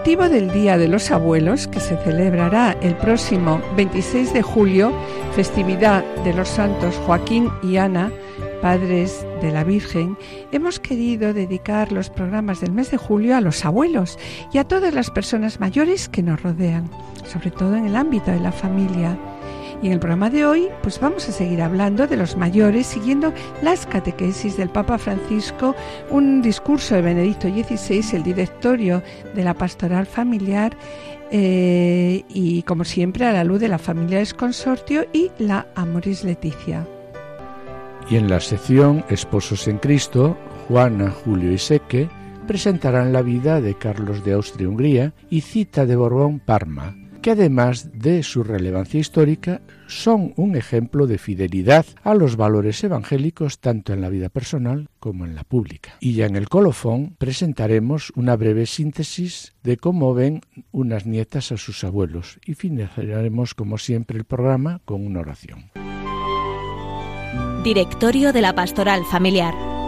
Motivo del Día de los Abuelos, que se celebrará el próximo 26 de julio, festividad de los santos Joaquín y Ana, padres de la Virgen, hemos querido dedicar los programas del mes de julio a los abuelos y a todas las personas mayores que nos rodean, sobre todo en el ámbito de la familia. Y en el programa de hoy, pues vamos a seguir hablando de los mayores, siguiendo las catequesis del Papa Francisco, un discurso de Benedicto XVI, el directorio de la pastoral familiar, eh, y como siempre a la luz de la familia Consortio y la Amoris Leticia. Y en la sección Esposos en Cristo, Juana, Julio y Seque presentarán la vida de Carlos de Austria-Hungría y Cita de Borbón-Parma, que además de su relevancia histórica, son un ejemplo de fidelidad a los valores evangélicos tanto en la vida personal como en la pública. Y ya en el colofón presentaremos una breve síntesis de cómo ven unas nietas a sus abuelos y finalizaremos como siempre el programa con una oración. Directorio de la Pastoral Familiar.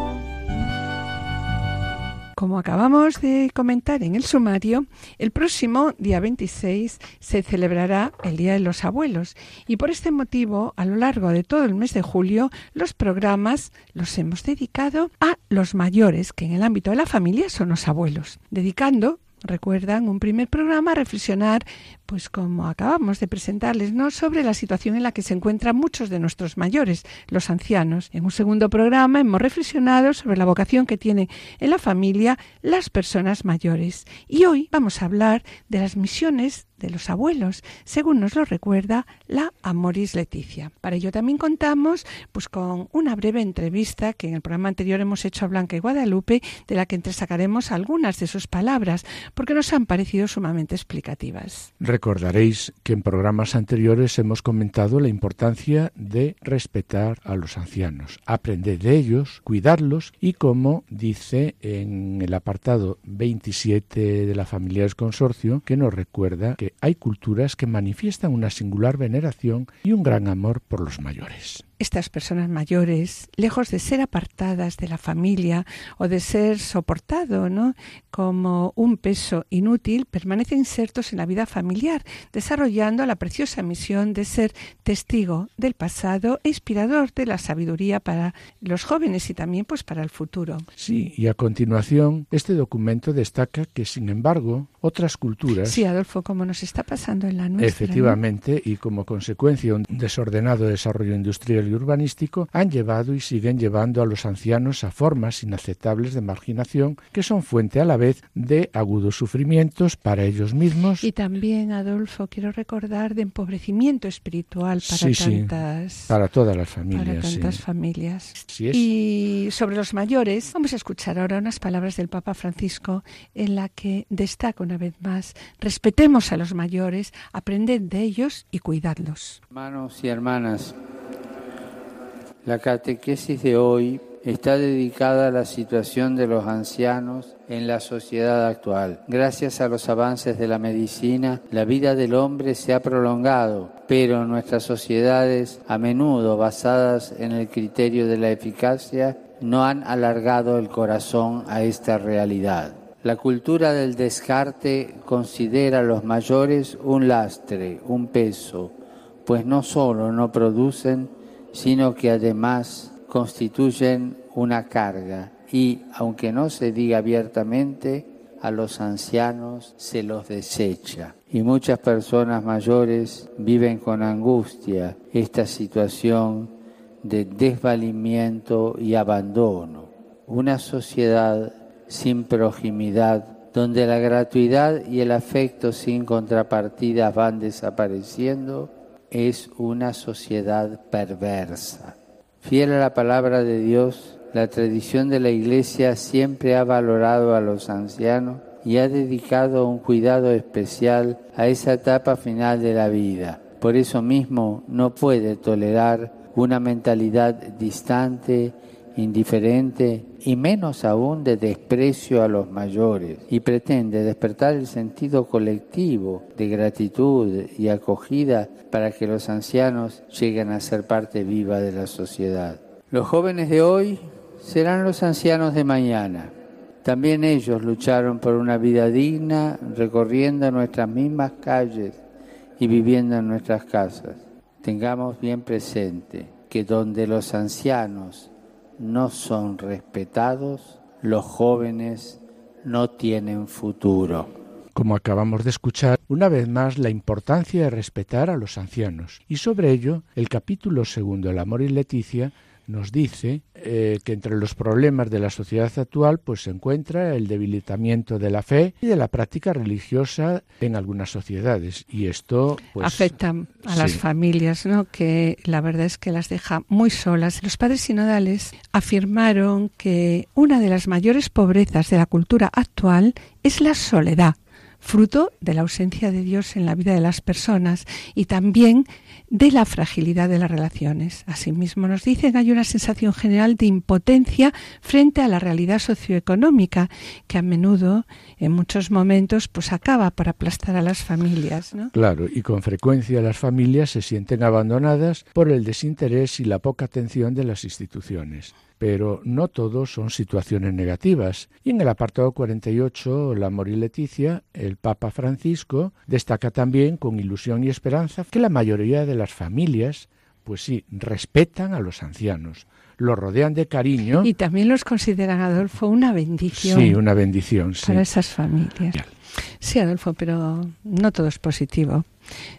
Como acabamos de comentar en el sumario, el próximo día 26 se celebrará el Día de los Abuelos. Y por este motivo, a lo largo de todo el mes de julio, los programas los hemos dedicado a los mayores, que en el ámbito de la familia son los abuelos, dedicando recuerdan un primer programa reflexionar pues como acabamos de presentarles, ¿no? sobre la situación en la que se encuentran muchos de nuestros mayores, los ancianos. En un segundo programa hemos reflexionado sobre la vocación que tienen en la familia las personas mayores. Y hoy vamos a hablar de las misiones de los abuelos, según nos lo recuerda la Amoris Leticia. Para ello también contamos pues con una breve entrevista que en el programa anterior hemos hecho a Blanca y Guadalupe, de la que entresacaremos algunas de sus palabras, porque nos han parecido sumamente explicativas. Recordaréis que en programas anteriores hemos comentado la importancia de respetar a los ancianos, aprender de ellos, cuidarlos y como dice en el apartado 27 de la familia del consorcio, que nos recuerda que hay culturas que manifiestan una singular veneración y un gran amor por los mayores estas personas mayores, lejos de ser apartadas de la familia o de ser soportado ¿no? como un peso inútil, permanecen insertos en la vida familiar, desarrollando la preciosa misión de ser testigo del pasado e inspirador de la sabiduría para los jóvenes y también pues para el futuro. Sí, y a continuación este documento destaca que sin embargo otras culturas Sí, Adolfo, como nos está pasando en la nuestra. Efectivamente, y como consecuencia un desordenado desarrollo industrial urbanístico han llevado y siguen llevando a los ancianos a formas inaceptables de marginación que son fuente a la vez de agudos sufrimientos para ellos mismos. Y también, Adolfo, quiero recordar de empobrecimiento espiritual para tantas... para todas las familias. Para tantas familias. Y sobre los mayores, vamos a escuchar ahora unas palabras del Papa Francisco en la que destaca una vez más, respetemos a los mayores, aprended de ellos y cuidadlos. Hermanos y hermanas, la catequesis de hoy está dedicada a la situación de los ancianos en la sociedad actual. Gracias a los avances de la medicina, la vida del hombre se ha prolongado, pero nuestras sociedades, a menudo basadas en el criterio de la eficacia, no han alargado el corazón a esta realidad. La cultura del descarte considera a los mayores un lastre, un peso, pues no solo no producen, sino que además constituyen una carga y, aunque no se diga abiertamente, a los ancianos se los desecha. Y muchas personas mayores viven con angustia esta situación de desvalimiento y abandono. Una sociedad sin proximidad, donde la gratuidad y el afecto sin contrapartida van desapareciendo, es una sociedad perversa. Fiel a la palabra de Dios, La tradición de la Iglesia siempre ha valorado a los ancianos y ha dedicado un cuidado especial a esa etapa final de la vida. Por eso mismo no puede tolerar una mentalidad distante, indiferente y menos aún de desprecio a los mayores y pretende despertar el sentido colectivo de gratitud y acogida para que los ancianos lleguen a ser parte viva de la sociedad. Los jóvenes de hoy serán los ancianos de mañana. También ellos lucharon por una vida digna recorriendo nuestras mismas calles y viviendo en nuestras casas. Tengamos bien presente que donde los ancianos no son respetados, los jóvenes no tienen futuro. Como acabamos de escuchar, una vez más la importancia de respetar a los ancianos. Y sobre ello, el capítulo segundo, El amor y Leticia, nos dice eh, que entre los problemas de la sociedad actual pues se encuentra el debilitamiento de la fe y de la práctica religiosa en algunas sociedades. Y esto pues, afecta a las familias no que la verdad es que las deja muy solas. Los padres sinodales afirmaron que una de las mayores pobrezas de la cultura actual es la soledad fruto de la ausencia de Dios en la vida de las personas y también de la fragilidad de las relaciones. Asimismo, nos dicen hay una sensación general de impotencia frente a la realidad socioeconómica que a menudo, en muchos momentos, pues acaba por aplastar a las familias. Claro, y con frecuencia las familias se sienten abandonadas por el desinterés y la poca atención de las instituciones pero no todos son situaciones negativas. Y en el apartado 48, La Amor y Leticia, el Papa Francisco destaca también con ilusión y esperanza que la mayoría de las familias, pues sí, respetan a los ancianos, los rodean de cariño. Y también los consideran, Adolfo, una bendición. Sí, una bendición, sí. Para esas familias. Sí, Adolfo, pero no todo es positivo.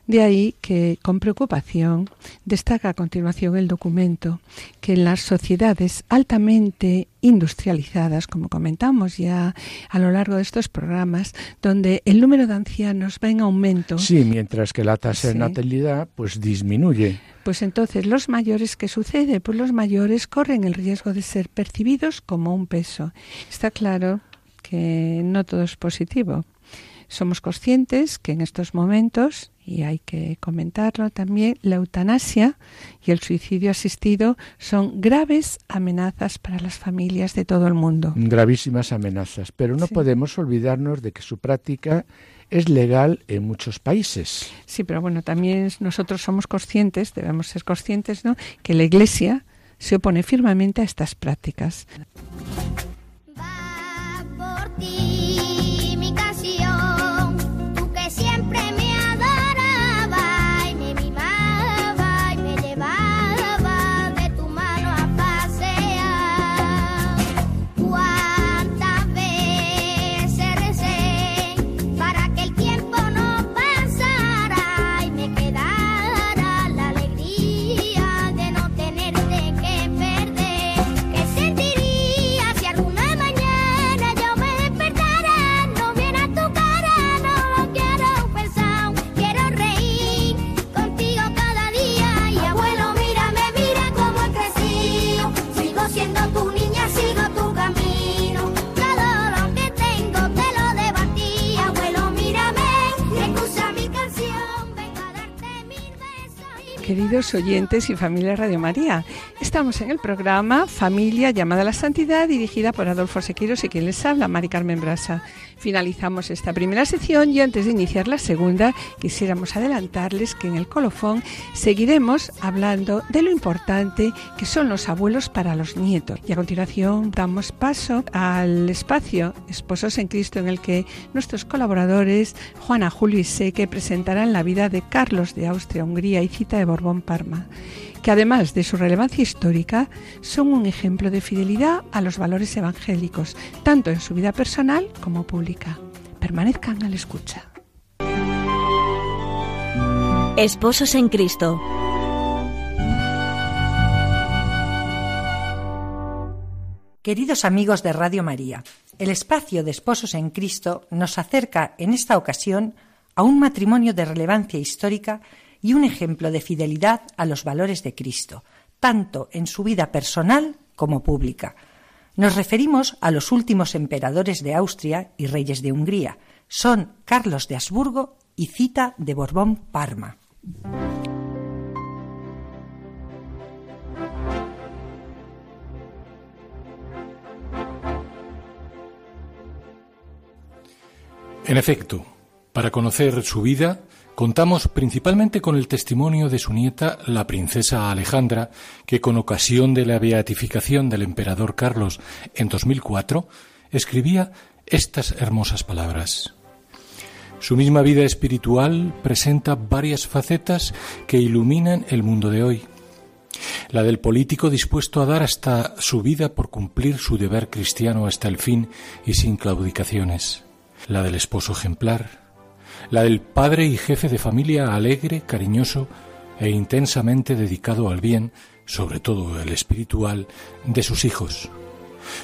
De ahí que, con preocupación, destaca a continuación el documento que en las sociedades altamente industrializadas, como comentamos ya a lo largo de estos programas, donde el número de ancianos va en aumento. Sí, mientras que la tasa de natalidad pues disminuye. Pues entonces, ¿los mayores qué sucede? Pues los mayores corren el riesgo de ser percibidos como un peso. Está claro que no todo es positivo. Somos conscientes que en estos momentos, y hay que comentarlo también, la eutanasia y el suicidio asistido son graves amenazas para las familias de todo el mundo. Gravísimas amenazas, pero no podemos olvidarnos de que su práctica es legal en muchos países. Sí, pero bueno, también nosotros somos conscientes, debemos ser conscientes, ¿no?, que la Iglesia se opone firmemente a estas prácticas. Oyentes y familia Radio María. Estamos en el programa Familia llamada a la Santidad, dirigida por Adolfo Sequeiros y quien les habla, Mari Carmen Brasa. Finalizamos esta primera sección y antes de iniciar la segunda, quisiéramos adelantarles que en el colofón seguiremos hablando de lo importante que son los abuelos para los nietos. Y a continuación damos paso al espacio Esposos en Cristo en el que nuestros colaboradores, Juana, Julio y Seque, presentarán la vida de Carlos de Austria, Hungría y Cita de Borgoña Parma, que además de su relevancia histórica, son un ejemplo de fidelidad a los valores evangélicos, tanto en su vida personal como pública. Permanezcan a la escucha. Esposos en Cristo. Queridos amigos de Radio María, el espacio de Esposos en Cristo nos acerca en esta ocasión a un matrimonio de relevancia histórica y un ejemplo de fidelidad a los valores de Cristo, tanto en su vida personal como pública. Nos referimos a los últimos emperadores de Austria y reyes de Hungría. Son Carlos de Habsburgo y Cita de Borbón Parma. En efecto, para conocer su vida, contamos principalmente con el testimonio de su nieta, la princesa Alejandra, que con ocasión de la beatificación del emperador Carlos en 2004, escribía estas hermosas palabras. Su misma vida espiritual presenta varias facetas que iluminan el mundo de hoy. La del político dispuesto a dar hasta su vida por cumplir su deber cristiano hasta el fin y sin claudicaciones la del esposo ejemplar, la del padre y jefe de familia alegre, cariñoso e intensamente dedicado al bien, sobre todo el espiritual, de sus hijos,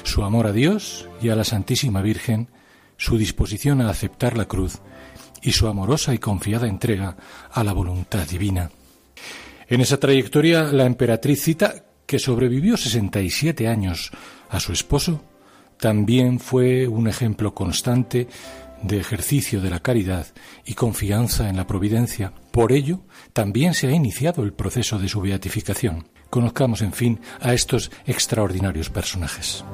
su amor a Dios y a la Santísima Virgen, su disposición a aceptar la cruz y su amorosa y confiada entrega a la voluntad divina. En esa trayectoria, la emperatriz Cita, que sobrevivió 67 años a su esposo, también fue un ejemplo constante de ejercicio de la caridad y confianza en la providencia. Por ello, también se ha iniciado el proceso de su beatificación. Conozcamos, en fin, a estos extraordinarios personajes.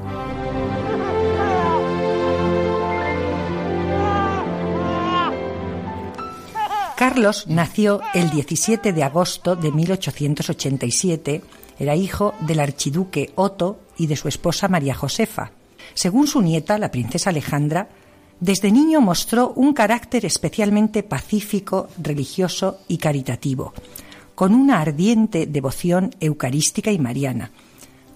Carlos nació el 17 de agosto de 1887. Era hijo del archiduque Otto y de su esposa María Josefa. Según su nieta, la princesa Alejandra, desde niño mostró un carácter especialmente pacífico, religioso y caritativo, con una ardiente devoción eucarística y mariana.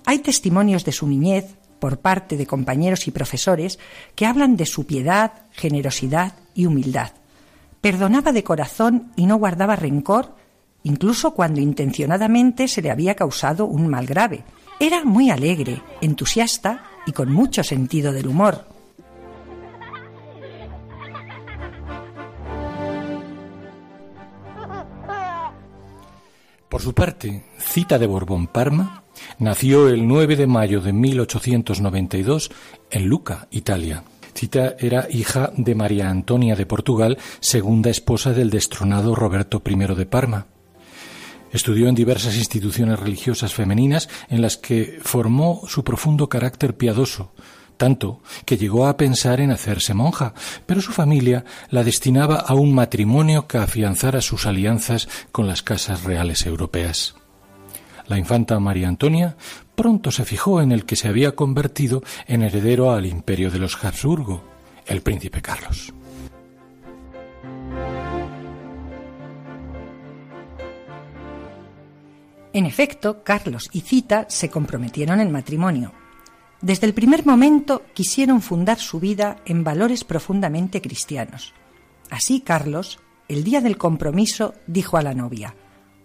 Hay testimonios de su niñez por parte de compañeros y profesores que hablan de su piedad, generosidad y humildad. Perdonaba de corazón y no guardaba rencor, incluso cuando intencionadamente se le había causado un mal grave. Era muy alegre, entusiasta y con mucho sentido del humor. Por su parte, Cita de Borbón Parma nació el 9 de mayo de 1892 en Luca, Italia. Cita era hija de María Antonia de Portugal, segunda esposa del destronado Roberto I de Parma. Estudió en diversas instituciones religiosas femeninas en las que formó su profundo carácter piadoso, tanto que llegó a pensar en hacerse monja, pero su familia la destinaba a un matrimonio que afianzara sus alianzas con las casas reales europeas. La infanta María Antonia pronto se fijó en el que se había convertido en heredero al imperio de los Habsburgo, el príncipe Carlos. En efecto, Carlos y Cita se comprometieron en matrimonio, desde el primer momento quisieron fundar su vida en valores profundamente cristianos. Así Carlos, el día del compromiso, dijo a la novia,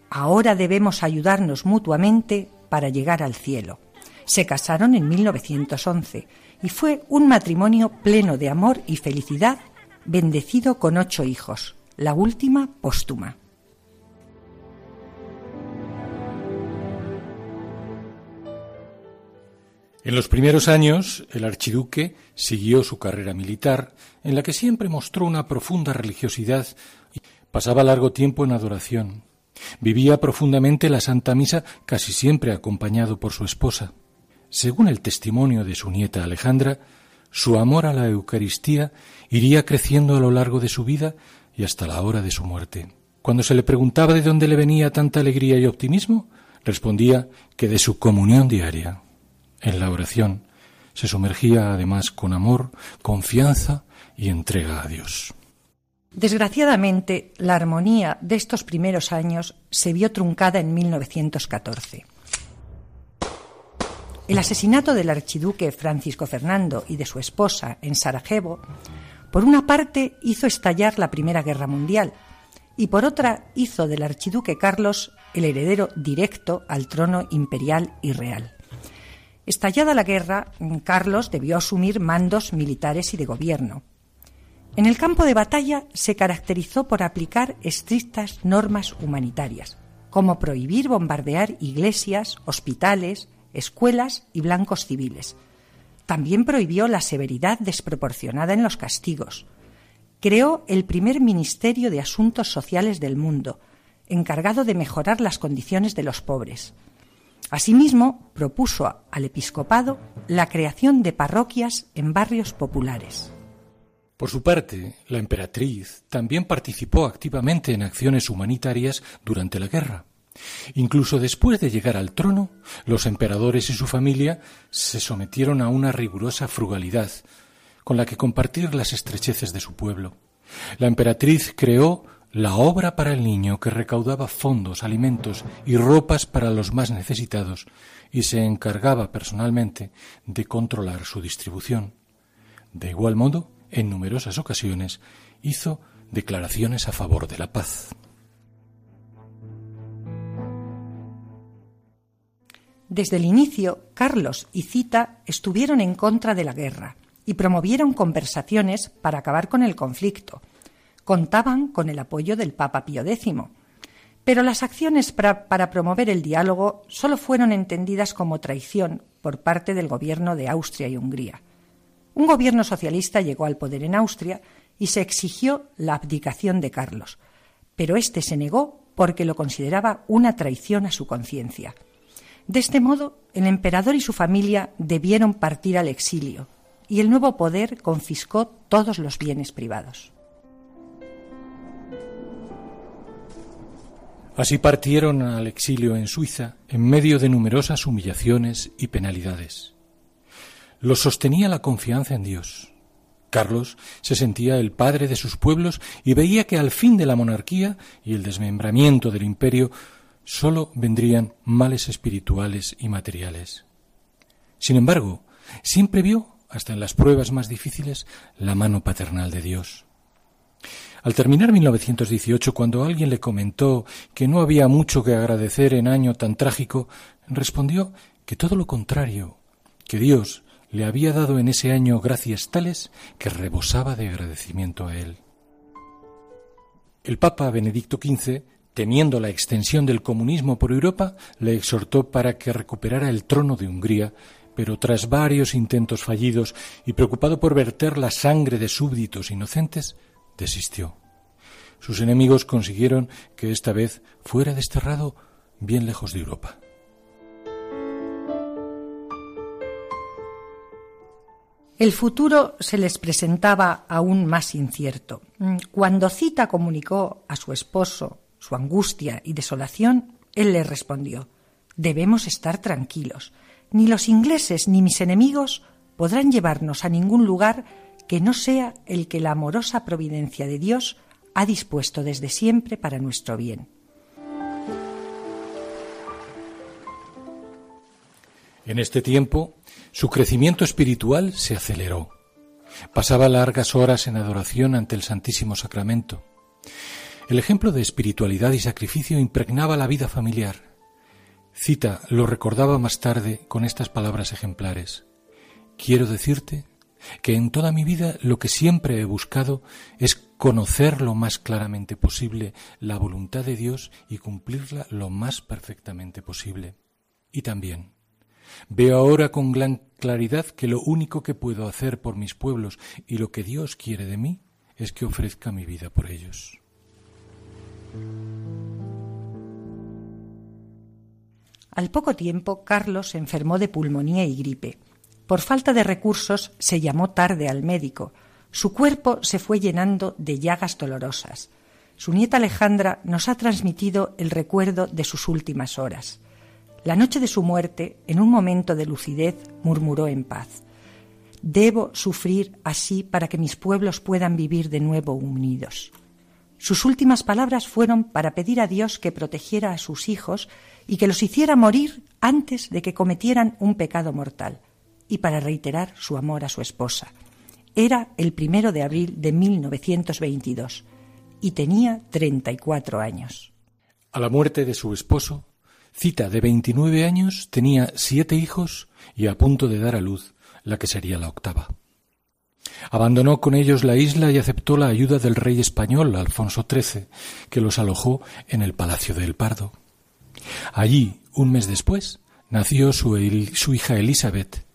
Ahora debemos ayudarnos mutuamente para llegar al cielo. Se casaron en 1911 y fue un matrimonio pleno de amor y felicidad, bendecido con ocho hijos, la última póstuma. En los primeros años, el archiduque siguió su carrera militar, en la que siempre mostró una profunda religiosidad y pasaba largo tiempo en adoración. Vivía profundamente la Santa Misa, casi siempre acompañado por su esposa. Según el testimonio de su nieta Alejandra, su amor a la Eucaristía iría creciendo a lo largo de su vida y hasta la hora de su muerte. Cuando se le preguntaba de dónde le venía tanta alegría y optimismo, respondía que de su comunión diaria en la oración. Se sumergía además con amor, confianza y entrega a Dios. Desgraciadamente, la armonía de estos primeros años se vio truncada en 1914. El asesinato del archiduque Francisco Fernando y de su esposa en Sarajevo, por una parte, hizo estallar la Primera Guerra Mundial y por otra hizo del archiduque Carlos el heredero directo al trono imperial y real. Estallada la guerra, Carlos debió asumir mandos militares y de gobierno. En el campo de batalla se caracterizó por aplicar estrictas normas humanitarias, como prohibir bombardear iglesias, hospitales, escuelas y blancos civiles. También prohibió la severidad desproporcionada en los castigos. Creó el primer Ministerio de Asuntos Sociales del mundo, encargado de mejorar las condiciones de los pobres. Asimismo, propuso al episcopado la creación de parroquias en barrios populares. Por su parte, la emperatriz también participó activamente en acciones humanitarias durante la guerra. Incluso después de llegar al trono, los emperadores y su familia se sometieron a una rigurosa frugalidad, con la que compartir las estrecheces de su pueblo. La emperatriz creó la obra para el niño que recaudaba fondos, alimentos y ropas para los más necesitados y se encargaba personalmente de controlar su distribución. De igual modo, en numerosas ocasiones hizo declaraciones a favor de la paz. Desde el inicio, Carlos y Cita estuvieron en contra de la guerra y promovieron conversaciones para acabar con el conflicto, contaban con el apoyo del Papa Pío X. Pero las acciones para, promover el diálogo solo fueron entendidas como traición por parte del gobierno de Austria y Hungría. Un gobierno socialista llegó al poder en Austria y se exigió la abdicación de Carlos, pero éste se negó porque lo consideraba una traición a su conciencia. De este modo, el emperador y su familia debieron partir al exilio, y el nuevo poder confiscó todos los bienes privados. Así partieron al exilio en Suiza en medio de numerosas humillaciones y penalidades. Los sostenía la confianza en Dios. Carlos se sentía el padre de sus pueblos y veía que al fin de la monarquía y el desmembramiento del imperio sólo vendrían males espirituales y materiales. Sin embargo, siempre vio, hasta en las pruebas más difíciles, la mano paternal de Dios. Al terminar 1918, cuando alguien le comentó que no había mucho que agradecer en año tan trágico, respondió que todo lo contrario, que Dios le había dado en ese año gracias tales que rebosaba de agradecimiento a él. El Papa Benedicto XV, temiendo la extensión del comunismo por Europa, le exhortó para que recuperara el trono de Hungría, pero tras varios intentos fallidos y preocupado por verter la sangre de súbditos inocentes, desistió. Sus enemigos consiguieron que esta vez fuera desterrado bien lejos de Europa. El futuro se les presentaba aún más incierto. Cuando Cita comunicó a su esposo su angustia y desolación, él le respondió Debemos estar tranquilos. Ni los ingleses ni mis enemigos podrán llevarnos a ningún lugar que no sea el que la amorosa providencia de Dios ha dispuesto desde siempre para nuestro bien. En este tiempo, su crecimiento espiritual se aceleró. Pasaba largas horas en adoración ante el Santísimo Sacramento. El ejemplo de espiritualidad y sacrificio impregnaba la vida familiar. Cita lo recordaba más tarde con estas palabras ejemplares. Quiero decirte que en toda mi vida lo que siempre he buscado es conocer lo más claramente posible la voluntad de Dios y cumplirla lo más perfectamente posible. Y también veo ahora con gran claridad que lo único que puedo hacer por mis pueblos y lo que Dios quiere de mí es que ofrezca mi vida por ellos. Al poco tiempo, Carlos se enfermó de pulmonía y gripe. Por falta de recursos se llamó tarde al médico. Su cuerpo se fue llenando de llagas dolorosas. Su nieta Alejandra nos ha transmitido el recuerdo de sus últimas horas. La noche de su muerte, en un momento de lucidez, murmuró en paz Debo sufrir así para que mis pueblos puedan vivir de nuevo unidos. Sus últimas palabras fueron para pedir a Dios que protegiera a sus hijos y que los hiciera morir antes de que cometieran un pecado mortal y para reiterar su amor a su esposa. Era el primero de abril de 1922 y tenía 34 años. A la muerte de su esposo, Cita, de 29 años, tenía siete hijos y a punto de dar a luz la que sería la octava. Abandonó con ellos la isla y aceptó la ayuda del rey español Alfonso XIII, que los alojó en el Palacio del Pardo. Allí, un mes después, nació su, su hija Elizabeth,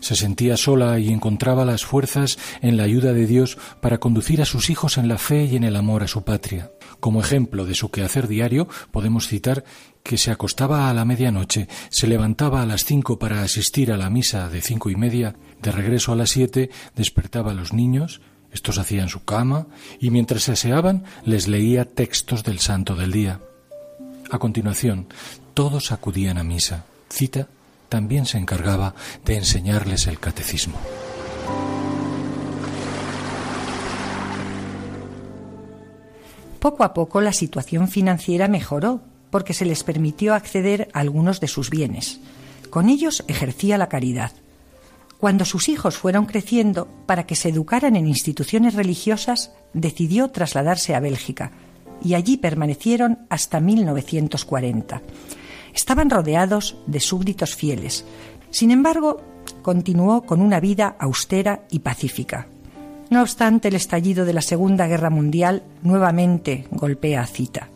Se sentía sola y encontraba las fuerzas en la ayuda de Dios para conducir a sus hijos en la fe y en el amor a su patria. Como ejemplo de su quehacer diario, podemos citar que se acostaba a la medianoche, se levantaba a las cinco para asistir a la misa de cinco y media, de regreso a las siete despertaba a los niños, estos hacían su cama, y mientras se aseaban les leía textos del santo del día. A continuación, todos acudían a misa. Cita también se encargaba de enseñarles el catecismo. Poco a poco la situación financiera mejoró porque se les permitió acceder a algunos de sus bienes. Con ellos ejercía la caridad. Cuando sus hijos fueron creciendo, para que se educaran en instituciones religiosas, decidió trasladarse a Bélgica y allí permanecieron hasta 1940. Estaban rodeados de súbditos fieles. Sin embargo, continuó con una vida austera y pacífica. No obstante, el estallido de la Segunda Guerra Mundial nuevamente golpea a Cita.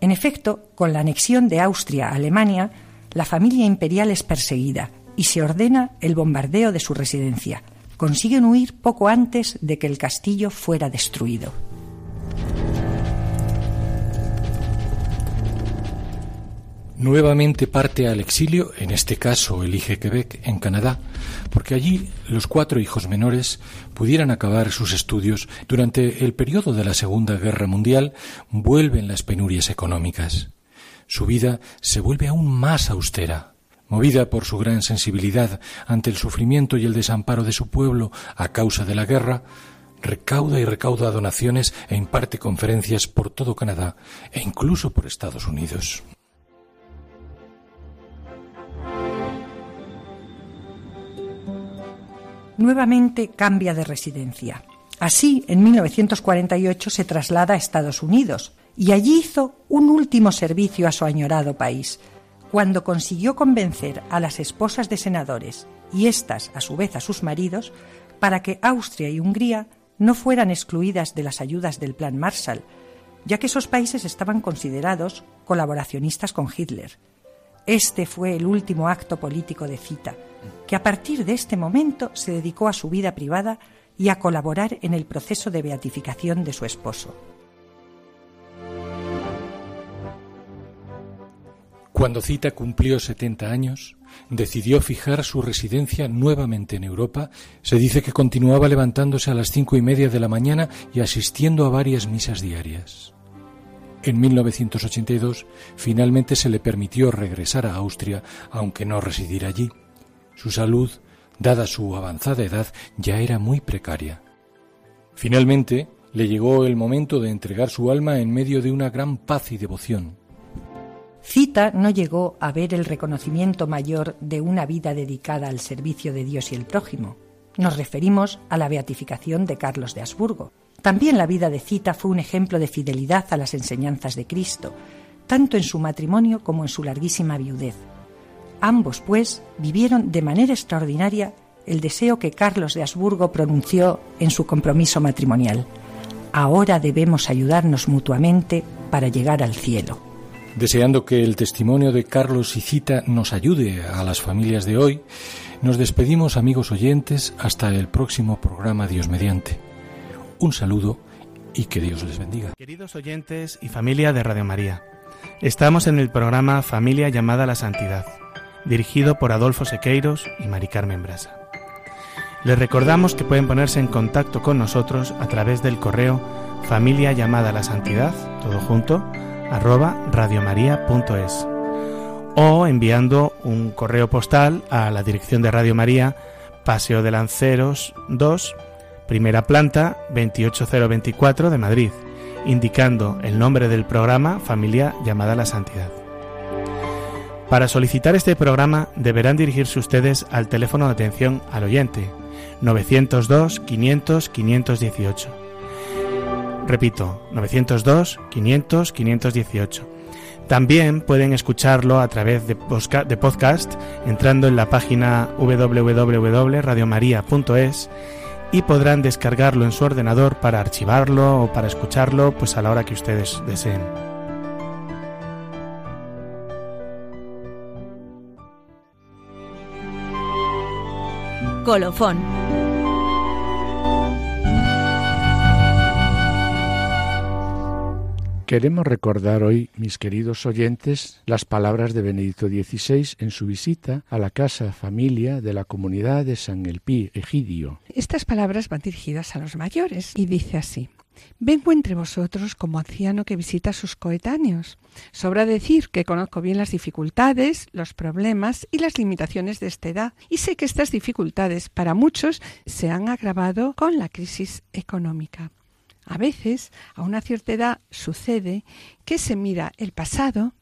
En efecto, con la anexión de Austria a Alemania, la familia imperial es perseguida y se ordena el bombardeo de su residencia. Consiguen huir poco antes de que el castillo fuera destruido. Nuevamente parte al exilio, en este caso elige Quebec, en Canadá, porque allí los cuatro hijos menores pudieran acabar sus estudios. Durante el periodo de la Segunda Guerra Mundial vuelven las penurias económicas. Su vida se vuelve aún más austera. Movida por su gran sensibilidad ante el sufrimiento y el desamparo de su pueblo a causa de la guerra, recauda y recauda donaciones e imparte conferencias por todo Canadá e incluso por Estados Unidos. Nuevamente cambia de residencia. Así, en 1948 se traslada a Estados Unidos y allí hizo un último servicio a su añorado país, cuando consiguió convencer a las esposas de senadores y éstas, a su vez, a sus maridos, para que Austria y Hungría no fueran excluidas de las ayudas del Plan Marshall, ya que esos países estaban considerados colaboracionistas con Hitler. Este fue el último acto político de Cita, que a partir de este momento se dedicó a su vida privada y a colaborar en el proceso de beatificación de su esposo. Cuando Cita cumplió 70 años, decidió fijar su residencia nuevamente en Europa. Se dice que continuaba levantándose a las cinco y media de la mañana y asistiendo a varias misas diarias. En 1982 finalmente se le permitió regresar a Austria, aunque no residir allí. Su salud, dada su avanzada edad, ya era muy precaria. Finalmente le llegó el momento de entregar su alma en medio de una gran paz y devoción. Cita no llegó a ver el reconocimiento mayor de una vida dedicada al servicio de Dios y el prójimo. Nos referimos a la beatificación de Carlos de Habsburgo. También la vida de Cita fue un ejemplo de fidelidad a las enseñanzas de Cristo, tanto en su matrimonio como en su larguísima viudez. Ambos, pues, vivieron de manera extraordinaria el deseo que Carlos de Habsburgo pronunció en su compromiso matrimonial. Ahora debemos ayudarnos mutuamente para llegar al cielo. Deseando que el testimonio de Carlos y Cita nos ayude a las familias de hoy, nos despedimos amigos oyentes hasta el próximo programa Dios mediante. Un saludo y que Dios les bendiga. Queridos oyentes y familia de Radio María, estamos en el programa Familia llamada a la Santidad, dirigido por Adolfo Sequeiros y Mari Carmen Brasa. Les recordamos que pueden ponerse en contacto con nosotros a través del correo familia llamada a la santidad, todo junto, arroba radiomaria.es o enviando un correo postal a la dirección de Radio María, Paseo de Lanceros 2, primera planta 28024 de Madrid, indicando el nombre del programa Familia llamada a la Santidad. Para solicitar este programa deberán dirigirse ustedes al teléfono de atención al oyente 902 500 518. Repito, 902 500 518. También pueden escucharlo a través de podcast entrando en la página www.radiomaria.es y podrán descargarlo en su ordenador para archivarlo o para escucharlo pues a la hora que ustedes deseen. Colofón. Queremos recordar hoy, mis queridos oyentes, las palabras de Benedicto XVI en su visita a la casa familia de la comunidad de San Elpí, Egidio. Estas palabras van dirigidas a los mayores y dice así. Vengo entre vosotros como anciano que visita a sus coetáneos. Sobra decir que conozco bien las dificultades, los problemas y las limitaciones de esta edad, y sé que estas dificultades para muchos se han agravado con la crisis económica. A veces, a una cierta edad, sucede que se mira el pasado,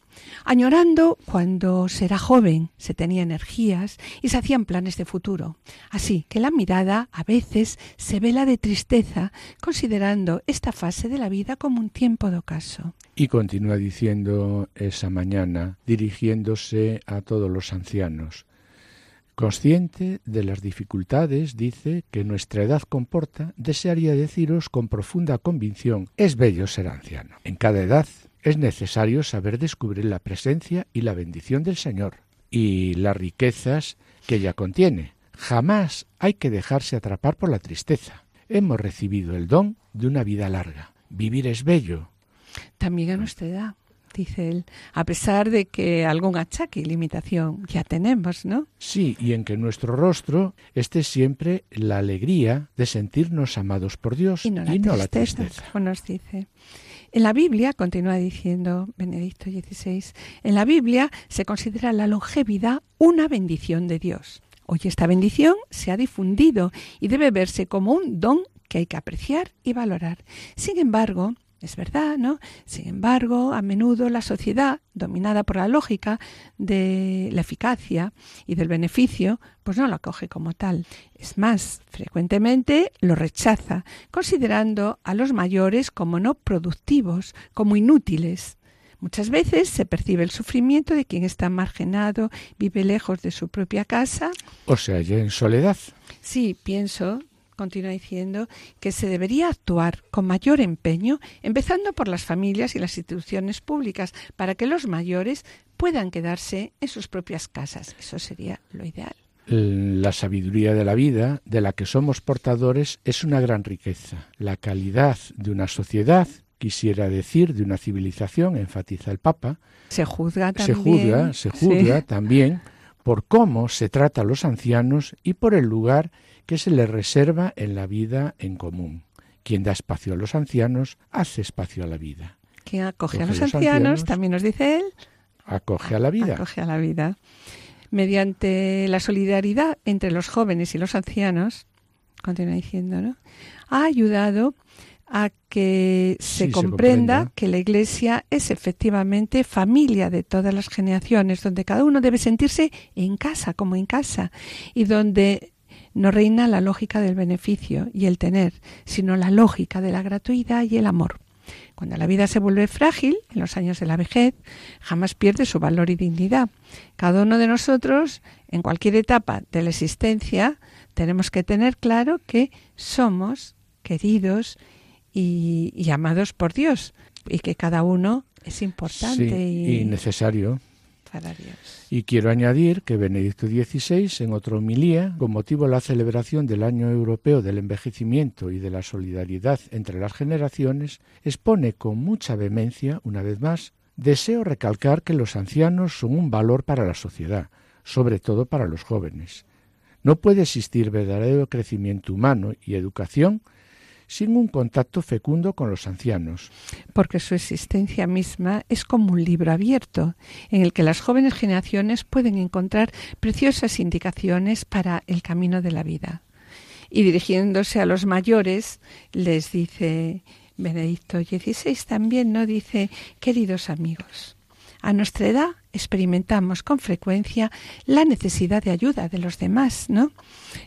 añorando cuando se era joven, se tenía energías y se hacían planes de futuro. Así que la mirada a veces se vela de tristeza, considerando esta fase de la vida como un tiempo de ocaso. Y continúa diciendo esa mañana, dirigiéndose a todos los ancianos, Consciente de las dificultades, dice, que nuestra edad comporta, desearía deciros con profunda convicción, es bello ser anciano. En cada edad es necesario saber descubrir la presencia y la bendición del Señor y las riquezas que ella contiene. Jamás hay que dejarse atrapar por la tristeza. Hemos recibido el don de una vida larga. Vivir es bello. También a nuestra edad dice él, a pesar de que algún achaque y limitación ya tenemos, ¿no? Sí, y en que nuestro rostro esté siempre la alegría de sentirnos amados por Dios y no la, tristeza, nos dice. En la Biblia, continúa diciendo Benedicto XVI, en la Biblia se considera la longevidad una bendición de Dios. Hoy esta bendición se ha difundido y debe verse como un don que hay que apreciar y valorar. Sin embargo, es verdad, ¿no? Sin embargo, a menudo la sociedad, dominada por la lógica de la eficacia y del beneficio, pues no lo acoge como tal. Es más, frecuentemente lo rechaza, considerando a los mayores como no productivos, como inútiles. Muchas veces se percibe el sufrimiento de quien está marginado, vive lejos de su propia casa. O sea, ya en soledad. Sí, pienso continúa diciendo que se debería actuar con mayor empeño, empezando por las familias y las instituciones públicas, para que los mayores puedan quedarse en sus propias casas. Eso sería lo ideal. La sabiduría de la vida, de la que somos portadores, es una gran riqueza. La calidad de una sociedad, quisiera decir, de una civilización, enfatiza el Papa. Se juzga también. Se juzga, se juzga también por cómo se trata a los ancianos y por el lugar que se le reserva en la vida en común. Quien da espacio a los ancianos hace espacio a la vida. Quien acoge, a los, ancianos, también nos dice él, acoge a la vida. Acoge a la vida. Mediante la solidaridad entre los jóvenes y los ancianos, continúa diciendo, ¿no? Ha ayudado a que se, comprenda que la Iglesia es efectivamente familia de todas las generaciones, donde cada uno debe sentirse en casa, como en casa, y donde no reina la lógica del beneficio y el tener, sino la lógica de la gratuidad y el amor. Cuando la vida se vuelve frágil, en los años de la vejez, jamás pierde su valor y dignidad. Cada uno de nosotros, en cualquier etapa de la existencia, tenemos que tener claro que somos queridos y, amados por Dios y que cada uno es importante y necesario. Y quiero añadir que Benedicto XVI, en otra homilía, con motivo de la celebración del Año Europeo del Envejecimiento y de la Solidaridad entre las Generaciones, expone con mucha vehemencia, una vez más, deseo recalcar que los ancianos son un valor para la sociedad, sobre todo para los jóvenes. No puede existir verdadero crecimiento humano y educación sin un contacto fecundo con los ancianos. Porque su existencia misma es como un libro abierto, en el que las jóvenes generaciones pueden encontrar preciosas indicaciones para el camino de la vida. Y dirigiéndose a los mayores, les dice Benedicto XVI también, ¿no? Dice, queridos amigos, a nuestra edad experimentamos con frecuencia la necesidad de ayuda de los demás, ¿no?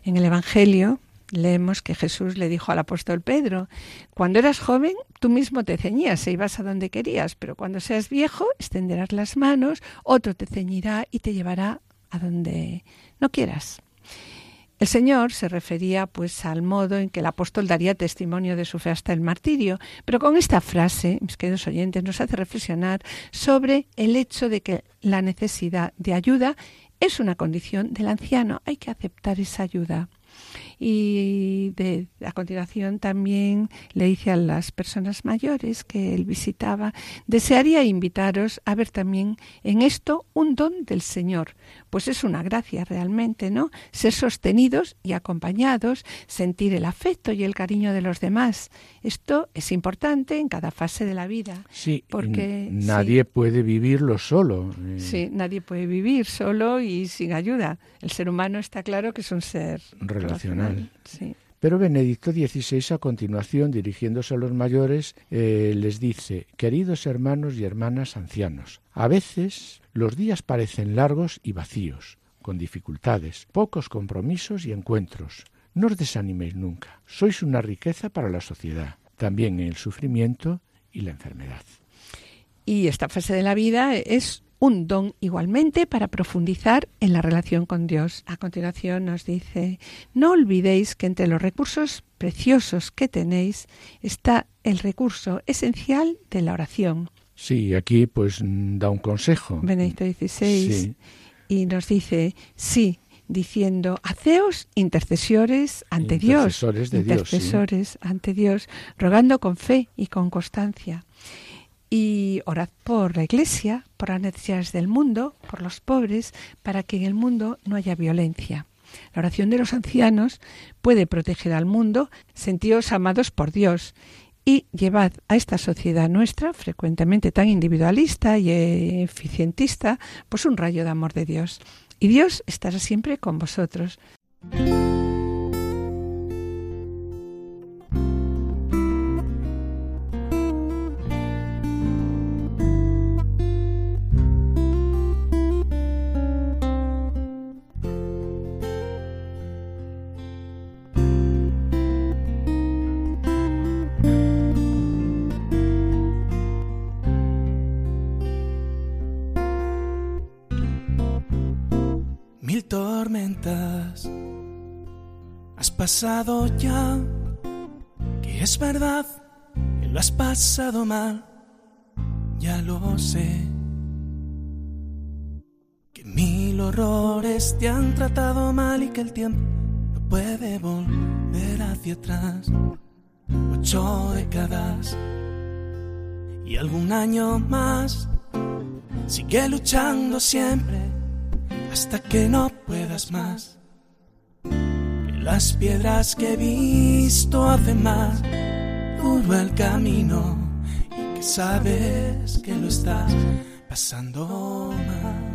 En el Evangelio leemos que Jesús le dijo al apóstol Pedro, cuando eras joven tú mismo te ceñías e ibas a donde querías, pero cuando seas viejo extenderás las manos, otro te ceñirá y te llevará a donde no quieras. El Señor se refería pues al modo en que el apóstol daría testimonio de su fe hasta el martirio, pero con esta frase, mis queridos oyentes, nos hace reflexionar sobre el hecho de que la necesidad de ayuda es una condición del anciano, hay que aceptar esa ayuda. Y de, a continuación también le dice a las personas mayores que él visitaba, desearía invitaros a ver también en esto un don del Señor, pues es una gracia realmente, ¿no? Ser sostenidos y acompañados, sentir el afecto y el cariño de los demás. Esto es importante en cada fase de la vida. Sí, porque nadie puede vivirlo solo. Eh. Sí, nadie puede vivir solo y sin ayuda. El ser humano está claro que es un ser relacional. Pero Benedicto XVI, a continuación, dirigiéndose a los mayores, eh, les dice, queridos hermanos y hermanas ancianos, a veces los días parecen largos y vacíos, con dificultades, pocos compromisos y encuentros. No os desaniméis nunca, sois una riqueza para la sociedad, también en el sufrimiento y la enfermedad. Y esta fase de la vida es un don igualmente para profundizar en la relación con Dios. A continuación nos dice, no olvidéis que entre los recursos preciosos que tenéis está el recurso esencial de la oración. Sí, aquí pues da un consejo. Benedicto XVI. Y nos dice, sí, diciendo, haceos intercesores ante Dios, intercesores ante Dios, rogando con fe y con constancia y orad por la Iglesia, por las necesidades del mundo, por los pobres, para que en el mundo no haya violencia. La oración de los ancianos puede proteger al mundo, sentidos amados por Dios, y llevad a esta sociedad nuestra, frecuentemente tan individualista y eficientista, pues un rayo de amor de Dios. Y Dios estará siempre con vosotros. Pasado ya, que es verdad que lo has pasado mal, ya lo sé. Que mil horrores te han tratado mal y que el tiempo no puede volver hacia atrás. Ocho décadas y algún año más, sigue luchando siempre hasta que no puedas más las piedras que he visto hacen más duro el camino y que sabes que lo estás pasando mal.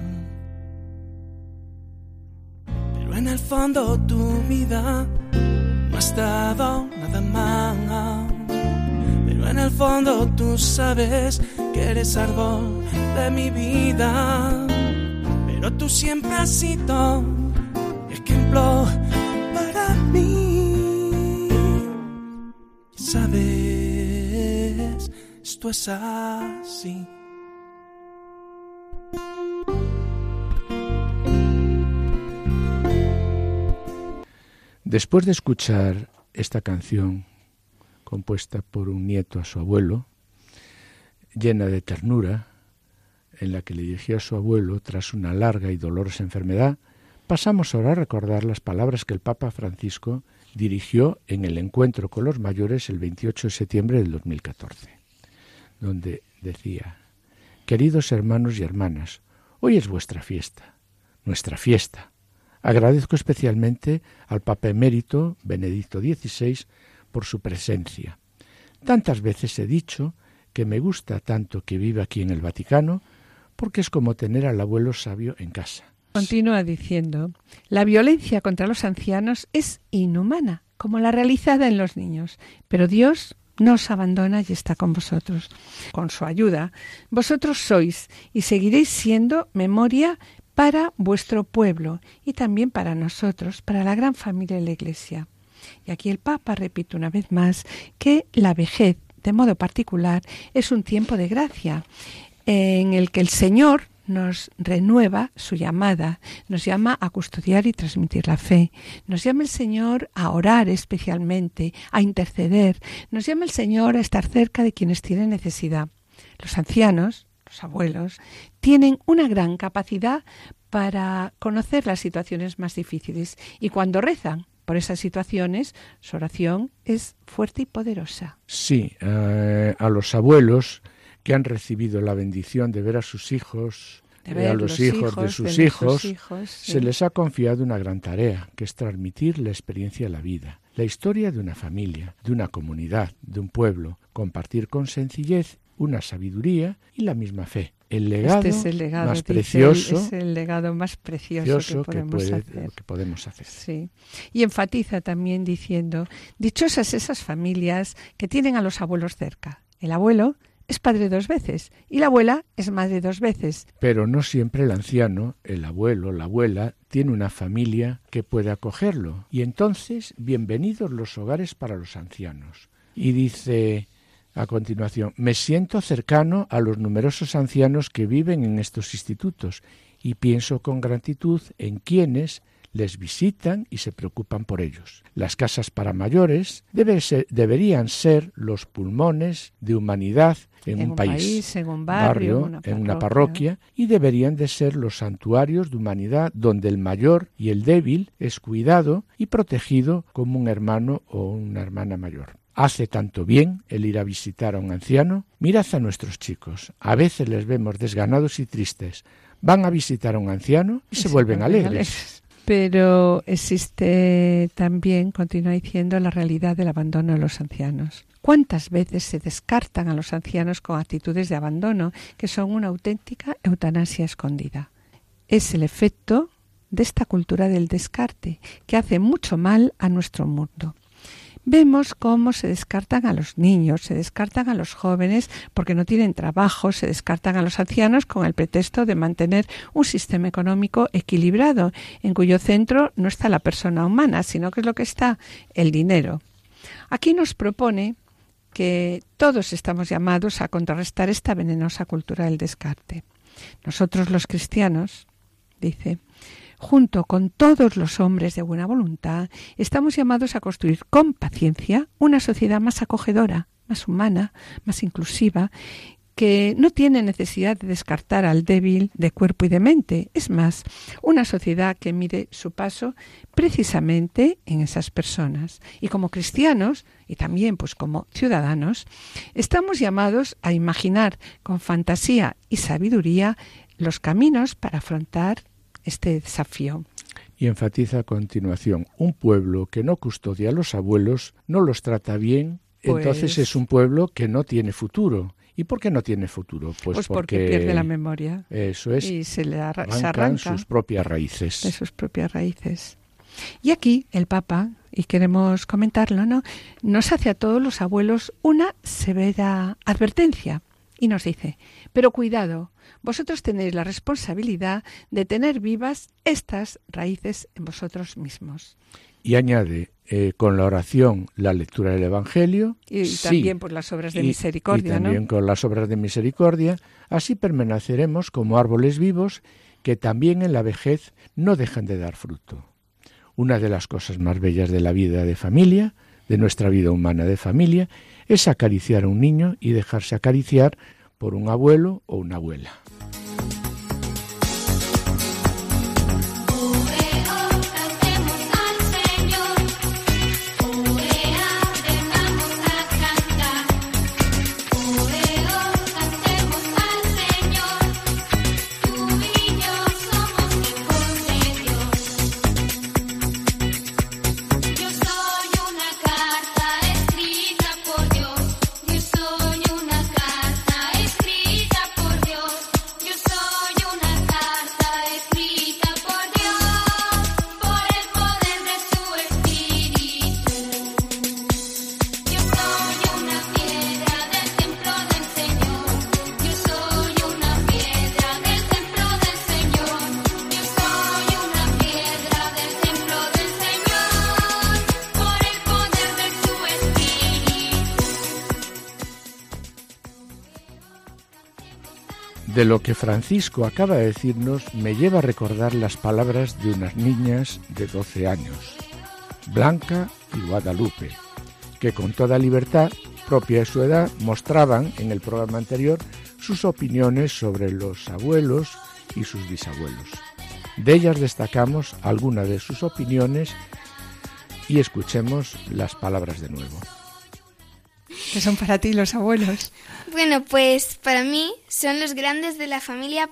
Pero en el fondo tu vida no ha estado nada mal. Pero en el fondo tú sabes que eres árbol de mi vida. Pero tú siempre has sido ejemplo Sabes, esto es así. Después de escuchar esta canción compuesta por un nieto a su abuelo, llena de ternura, en la que le dirigió a su abuelo tras una larga y dolorosa enfermedad, Pasamos ahora a recordar las palabras que el Papa Francisco dirigió en el encuentro con los mayores el 28 de septiembre del 2014, donde decía, Queridos hermanos y hermanas, hoy es vuestra fiesta, nuestra fiesta. Agradezco especialmente al Papa emérito Benedicto XVI por su presencia. Tantas veces he dicho que me gusta tanto que viva aquí en el Vaticano, porque es como tener al abuelo sabio en casa. Continúa diciendo, la violencia contra los ancianos es inhumana, como la realizada en los niños, pero Dios no os abandona y está con vosotros. Con su ayuda, vosotros sois y seguiréis siendo memoria para vuestro pueblo y también para nosotros, para la gran familia de la Iglesia. Y aquí el Papa repite una vez más que la vejez, de modo particular, es un tiempo de gracia en el que el Señor nos renueva su llamada, nos llama a custodiar y transmitir la fe, nos llama el Señor a orar especialmente, a interceder, nos llama el Señor a estar cerca de quienes tienen necesidad. Los ancianos, los abuelos, tienen una gran capacidad para conocer las situaciones más difíciles y cuando rezan por esas situaciones, su oración es fuerte y poderosa. Sí, eh, a los abuelos que han recibido la bendición de ver a sus hijos, a los, hijos, de sus hijos, se les ha confiado una gran tarea, que es transmitir la experiencia de la vida, la historia de una familia, de una comunidad, de un pueblo, compartir con sencillez una sabiduría y la misma fe. El legado, este es el legado más precioso, es el legado más precioso, que, podemos hacer. que podemos hacer. Sí. Y enfatiza también diciendo, dichosas esas familias que tienen a los abuelos cerca. El abuelo es padre dos veces y la abuela es madre dos veces. Pero no siempre el anciano, el abuelo, la abuela, tiene una familia que puede acogerlo. Y entonces, bienvenidos los hogares para los ancianos. Y dice a continuación, me siento cercano a los numerosos ancianos que viven en estos institutos y pienso con gratitud en quienes les visitan y se preocupan por ellos. Las casas para mayores deberían ser los pulmones de humanidad en, un, país, en un barrio, en una parroquia, y deberían de ser los santuarios de humanidad donde el mayor y el débil es cuidado y protegido como un hermano o una hermana mayor. Hace tanto bien el ir a visitar a un anciano. Mirad a nuestros chicos. A veces les vemos desganados y tristes. Van a visitar a un anciano y, se, vuelven alegres. Pero existe también, continúa diciendo, la realidad del abandono de los ancianos. ¿Cuántas veces se descartan a los ancianos con actitudes de abandono que son una auténtica eutanasia escondida? Es el efecto de esta cultura del descarte que hace mucho mal a nuestro mundo vemos cómo se descartan a los niños, se descartan a los jóvenes porque no tienen trabajo, se descartan a los ancianos con el pretexto de mantener un sistema económico equilibrado, en cuyo centro no está la persona humana, sino que es lo que está el dinero. Aquí nos propone que todos estamos llamados a contrarrestar esta venenosa cultura del descarte. Nosotros los cristianos, dice, junto con todos los hombres de buena voluntad, estamos llamados a construir con paciencia una sociedad más acogedora, más humana, más inclusiva, que no tiene necesidad de descartar al débil de cuerpo y de mente. Es más, una sociedad que mide su paso precisamente en esas personas. Y como cristianos, y también pues como ciudadanos, estamos llamados a imaginar con fantasía y sabiduría los caminos para afrontar este desafío. Y enfatiza a continuación, un pueblo que no custodia a los abuelos, no los trata bien, entonces pues es un pueblo que no tiene futuro. ¿Y por qué no tiene futuro? Pues, pues porque, pierde la memoria. Eso es. Y se le arranca sus propias raíces. De sus propias raíces. Y aquí el Papa, y queremos comentarlo, ¿no? Nos hace a todos los abuelos una severa advertencia y nos dice, pero cuidado, vosotros tenéis la responsabilidad de tener vivas estas raíces en vosotros mismos. Y añade, eh, con la oración, la lectura del Evangelio. Y también por las obras de misericordia. Y también con las obras de misericordia. Así permaneceremos como árboles vivos que también en la vejez no dejan de dar fruto. Una de las cosas más bellas de la vida de familia, de nuestra vida humana de familia, es acariciar a un niño y dejarse acariciar por un abuelo o una abuela. De lo que Francisco acaba de decirnos me lleva a recordar las palabras de unas niñas de 12 años, Blanca y Guadalupe, que con toda libertad propia de su edad mostraban en el programa anterior sus opiniones sobre los abuelos y sus bisabuelos. De ellas destacamos algunas de sus opiniones y escuchemos las palabras de nuevo. ¿Qué son para ti los abuelos? Bueno, pues para mí son los grandes de la familia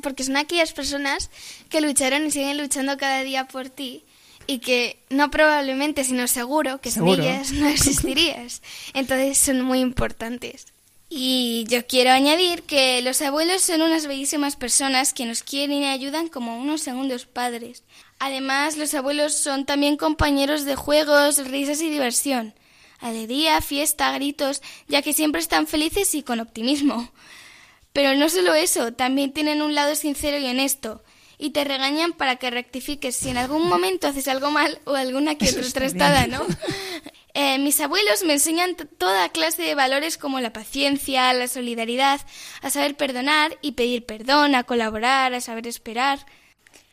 porque son aquellas personas que lucharon y siguen luchando cada día por ti y que no probablemente, sino seguro que sin ellas no existirías. Entonces son muy importantes. Y yo quiero añadir que los abuelos son unas bellísimas personas que nos quieren y ayudan como unos segundos padres. Además, los abuelos son también compañeros de juegos, risas y diversión. Alegría, fiesta, gritos, ya que siempre están felices y con optimismo. Pero no solo eso, también tienen un lado sincero y honesto, y te regañan para que rectifiques si en algún momento haces algo mal o alguna que otra trastada, ¿no? Eh, mis abuelos me enseñan toda clase de valores como la paciencia, la solidaridad, a saber perdonar y pedir perdón, a colaborar, a saber esperar.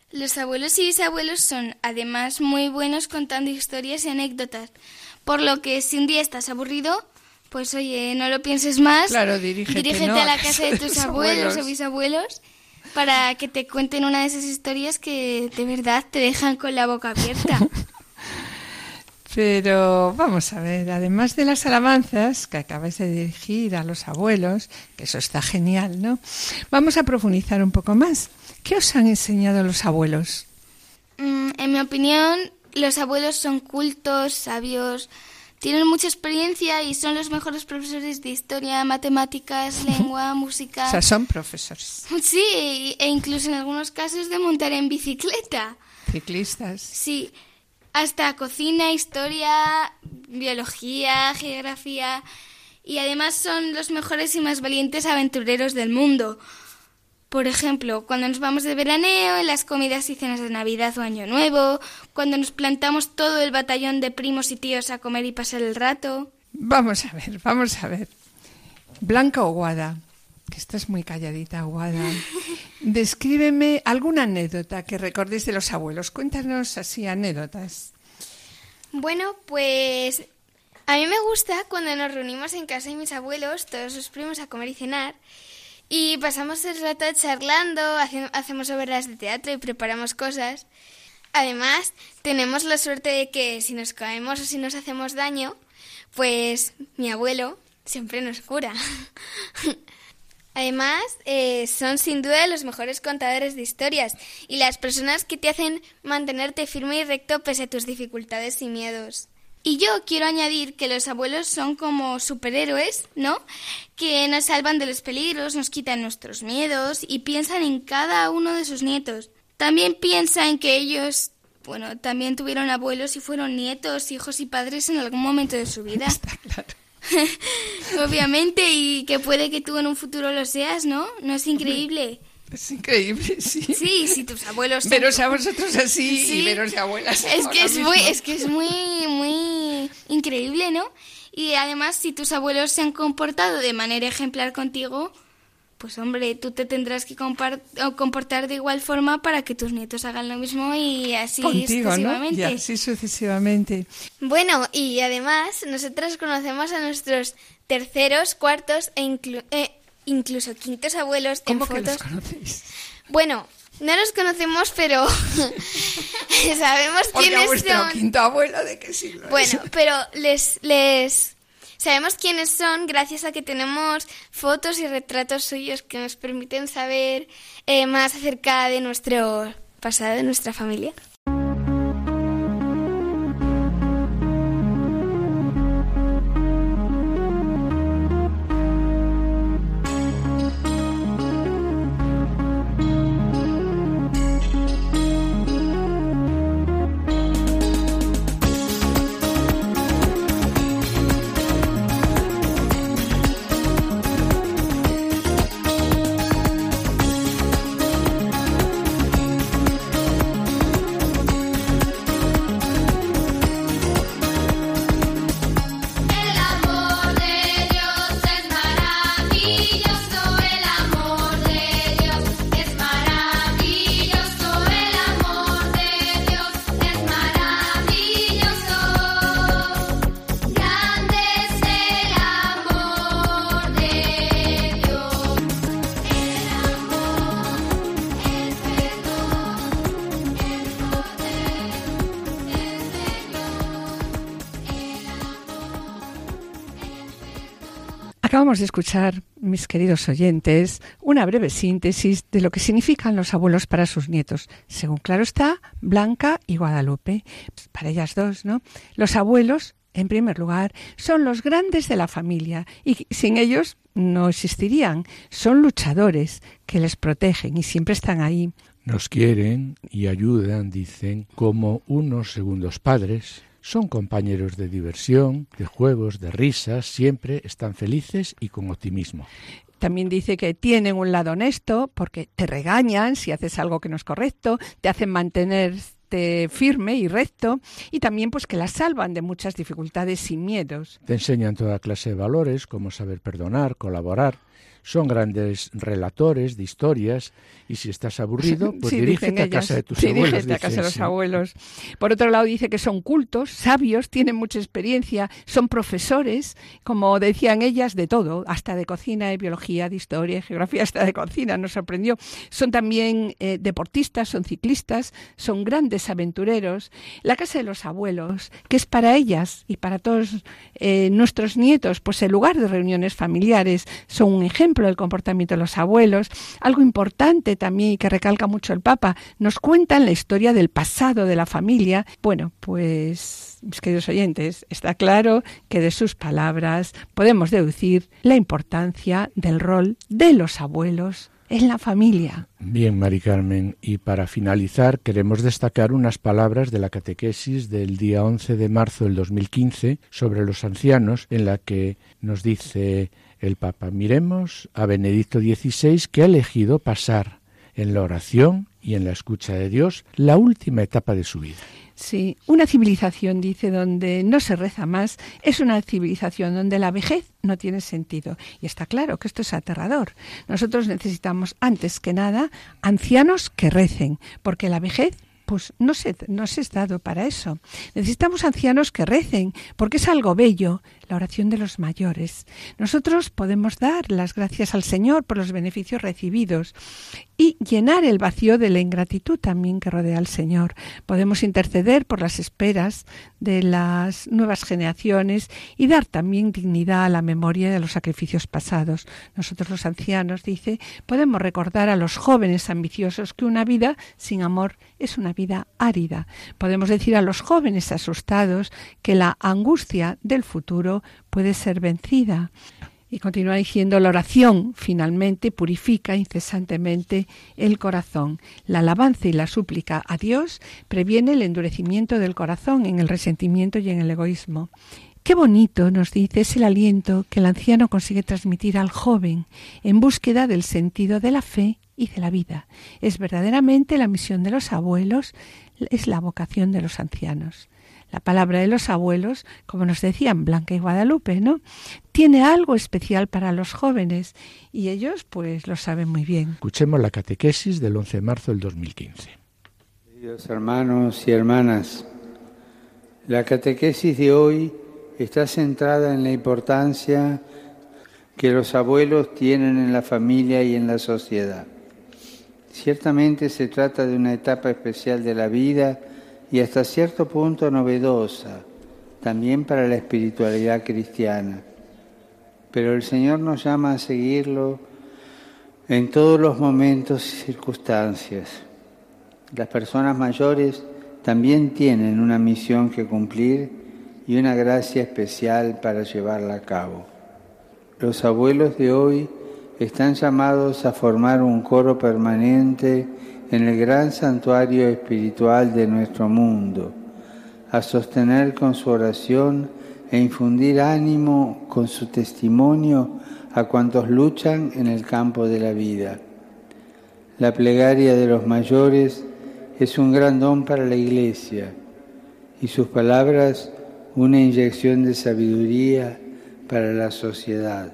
Los abuelos y bisabuelos son además muy buenos contando historias y anécdotas, por lo que si un día estás aburrido, pues oye, no lo pienses más, claro, dirígete, a la casa de tus abuelos o bisabuelos para que te cuenten una de esas historias que de verdad te dejan con la boca abierta. Pero vamos a ver, además de las alabanzas que acabáis de dirigir a los abuelos, que eso está genial, ¿no? Vamos a profundizar un poco más. ¿Qué os han enseñado los abuelos? Mm, en mi opinión, los abuelos son cultos, sabios, tienen mucha experiencia y son los mejores profesores de historia, matemáticas, lengua, música. O sea, son profesores. Sí, e incluso en algunos casos de montar en bicicleta. Ciclistas. Sí hasta cocina, historia, biología, geografía y además son los mejores y más valientes aventureros del mundo. Por ejemplo, cuando nos vamos de veraneo, en las comidas y cenas de Navidad o Año Nuevo, cuando nos plantamos todo el batallón de primos y tíos a comer y pasar el rato. Vamos a ver, vamos a ver. Blanca o Guada, que estás muy calladita, Guada. Descríbeme alguna anécdota que recordéis de los abuelos. Cuéntanos así anécdotas. Bueno, pues a mí me gusta cuando nos reunimos en casa de mis abuelos, todos sus primos, a comer y cenar. Y pasamos el rato charlando, hacemos obras de teatro y preparamos cosas. Además, tenemos la suerte de que si nos caemos o si nos hacemos daño, pues mi abuelo siempre nos cura. Además, eh, son sin duda los mejores contadores de historias y las personas que te hacen mantenerte firme y recto pese a tus dificultades y miedos. Y yo quiero añadir que los abuelos son como superhéroes, ¿no? Que nos salvan de los peligros, nos quitan nuestros miedos y piensan en cada uno de sus nietos. También piensa en que ellos, bueno, también tuvieron abuelos y fueron nietos, hijos y padres en algún momento de su vida. Está claro. Obviamente, y que puede que tú en un futuro lo seas, ¿no? ¿No es increíble? Es increíble, sí. Sí, si tus abuelos... Veros a vosotros así y veros de abuelas. Es que es, muy, es que es muy, muy increíble, ¿no? Y además, si tus abuelos se han comportado de manera ejemplar contigo, pues hombre, tú te tendrás que comportar de igual forma para que tus nietos hagan lo mismo y así sucesivamente. Y así sucesivamente. Bueno, y además nosotros conocemos a nuestros terceros, cuartos e eh, incluso quintos abuelos ¿Cómo en fotos. Que los conocéis? Bueno, no los conocemos, pero sabemos quiénes son. quinto abuelo de qué siglo Bueno, pero les les Sabemos quiénes son gracias a que tenemos fotos y retratos suyos que nos permiten saber eh, más acerca de nuestro pasado, de nuestra familia. Acabamos de escuchar, mis queridos oyentes, una breve síntesis de lo que significan los abuelos para sus nietos, según claro está, Blanca y Guadalupe. Para ellas dos, ¿no? Los abuelos, en primer lugar, son los grandes de la familia y sin ellos no existirían. Son luchadores que les protegen y siempre están ahí. Nos quieren y ayudan, dicen, como unos segundos padres son compañeros de diversión, de juegos, de risas, siempre están felices y con optimismo. También dice que tienen un lado honesto porque te regañan si haces algo que no es correcto, te hacen mantenerte firme y recto y también pues que la salvan de muchas dificultades y miedos. Te enseñan toda clase de valores como saber perdonar, colaborar, son grandes relatores de historias y si estás aburrido, pues dirígete a casa de tus abuelos. a casa de los abuelos. Por otro lado dice que son cultos, sabios, tienen mucha experiencia, son profesores, como decían ellas, de todo, hasta de cocina, de biología, de historia, de geografía, hasta de cocina, nos sorprendió. Son también eh, deportistas, son ciclistas, son grandes aventureros. La casa de los abuelos, que es para ellas y para todos eh, nuestros nietos, pues el lugar de reuniones familiares, son un ejemplo ejemplo comportamiento de los abuelos. Algo importante también y que recalca mucho el Papa, nos cuentan la historia del pasado de la familia. Bueno, pues, mis queridos oyentes, está claro que de sus palabras podemos deducir la importancia del rol de los abuelos en la familia. Bien, Mari Carmen, y para finalizar queremos destacar unas palabras de la catequesis del día 11 de marzo del 2015 sobre los ancianos, en la que nos dice el Papa. Miremos a Benedicto XVI que ha elegido pasar en la oración y en la escucha de Dios la última etapa de su vida. Sí, una civilización, dice, donde no se reza más, es una civilización donde la vejez no tiene sentido. Y está claro que esto es aterrador. Nosotros necesitamos, antes que nada, ancianos que recen, porque la vejez pues no se, no se es dado para eso. Necesitamos ancianos que recen, porque es algo bello, la oración de los mayores. Nosotros podemos dar las gracias al Señor por los beneficios recibidos y llenar el vacío de la ingratitud también que rodea al Señor. Podemos interceder por las esperas de las nuevas generaciones y dar también dignidad a la memoria de los sacrificios pasados. Nosotros los ancianos, dice, podemos recordar a los jóvenes ambiciosos que una vida sin amor es una vida árida. Podemos decir a los jóvenes asustados que la angustia del futuro puede ser vencida. Y continúa diciendo, la oración finalmente purifica incesantemente el corazón. La alabanza y la súplica a Dios previene el endurecimiento del corazón en el resentimiento y en el egoísmo. Qué bonito, nos dice, es el aliento que el anciano consigue transmitir al joven en búsqueda del sentido de la fe y de la vida. Es verdaderamente la misión de los abuelos, es la vocación de los ancianos la palabra de los abuelos, como nos decían Blanca y Guadalupe, ¿no? Tiene algo especial para los jóvenes y ellos pues lo saben muy bien. Escuchemos la catequesis del 11 de marzo del 2015. Queridos hermanos y hermanas, la catequesis de hoy está centrada en la importancia que los abuelos tienen en la familia y en la sociedad. Ciertamente se trata de una etapa especial de la vida y hasta cierto punto novedosa, también para la espiritualidad cristiana. Pero el Señor nos llama a seguirlo en todos los momentos y circunstancias. Las personas mayores también tienen una misión que cumplir y una gracia especial para llevarla a cabo. Los abuelos de hoy están llamados a formar un coro permanente en el gran santuario espiritual de nuestro mundo, a sostener con su oración e infundir ánimo con su testimonio a cuantos luchan en el campo de la vida. La plegaria de los mayores es un gran don para la Iglesia y sus palabras una inyección de sabiduría para la sociedad.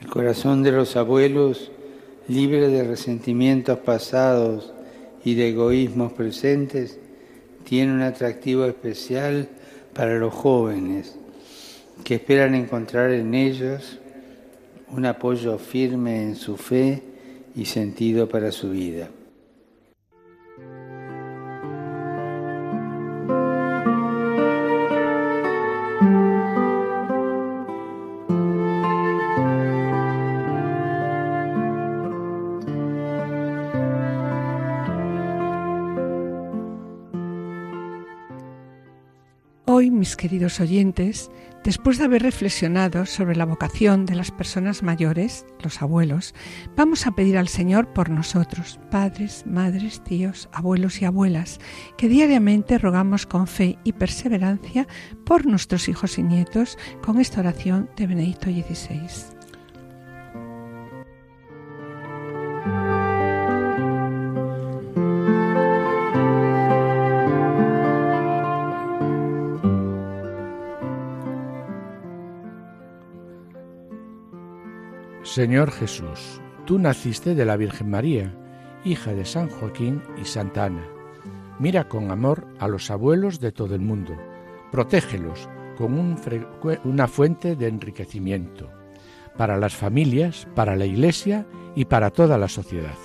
El corazón de los abuelos, libre de resentimientos pasados, y de egoísmos presentes, tiene un atractivo especial para los jóvenes que esperan encontrar en ellos un apoyo firme en su fe y sentido para su vida. Queridos oyentes, después de haber reflexionado sobre la vocación de las personas mayores, los abuelos, vamos a pedir al Señor por nosotros, padres, madres, tíos, abuelos y abuelas, que diariamente rogamos con fe y perseverancia por nuestros hijos y nietos con esta oración de Benedicto XVI. Señor Jesús, tú naciste de la Virgen María, hija de San Joaquín y Santa Ana. Mira con amor a los abuelos de todo el mundo. Protégelos con una fuente de enriquecimiento para las familias, para la Iglesia y para toda la sociedad.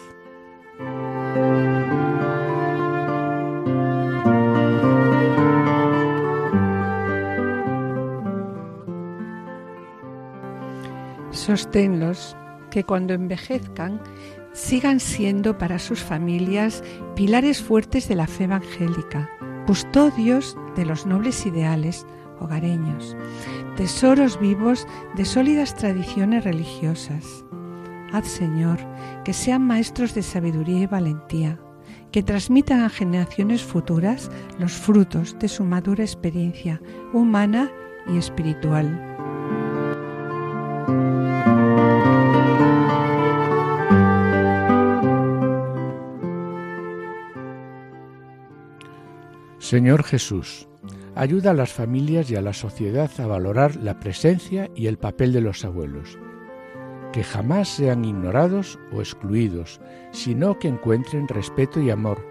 Sosténlos que cuando envejezcan sigan siendo para sus familias pilares fuertes de la fe evangélica, custodios de los nobles ideales hogareños, tesoros vivos de sólidas tradiciones religiosas. Haz, Señor, que sean maestros de sabiduría y valentía, que transmitan a generaciones futuras los frutos de su madura experiencia humana y espiritual. Señor Jesús, ayuda a las familias y a la sociedad a valorar la presencia y el papel de los abuelos, que jamás sean ignorados o excluidos, sino que encuentren respeto y amor.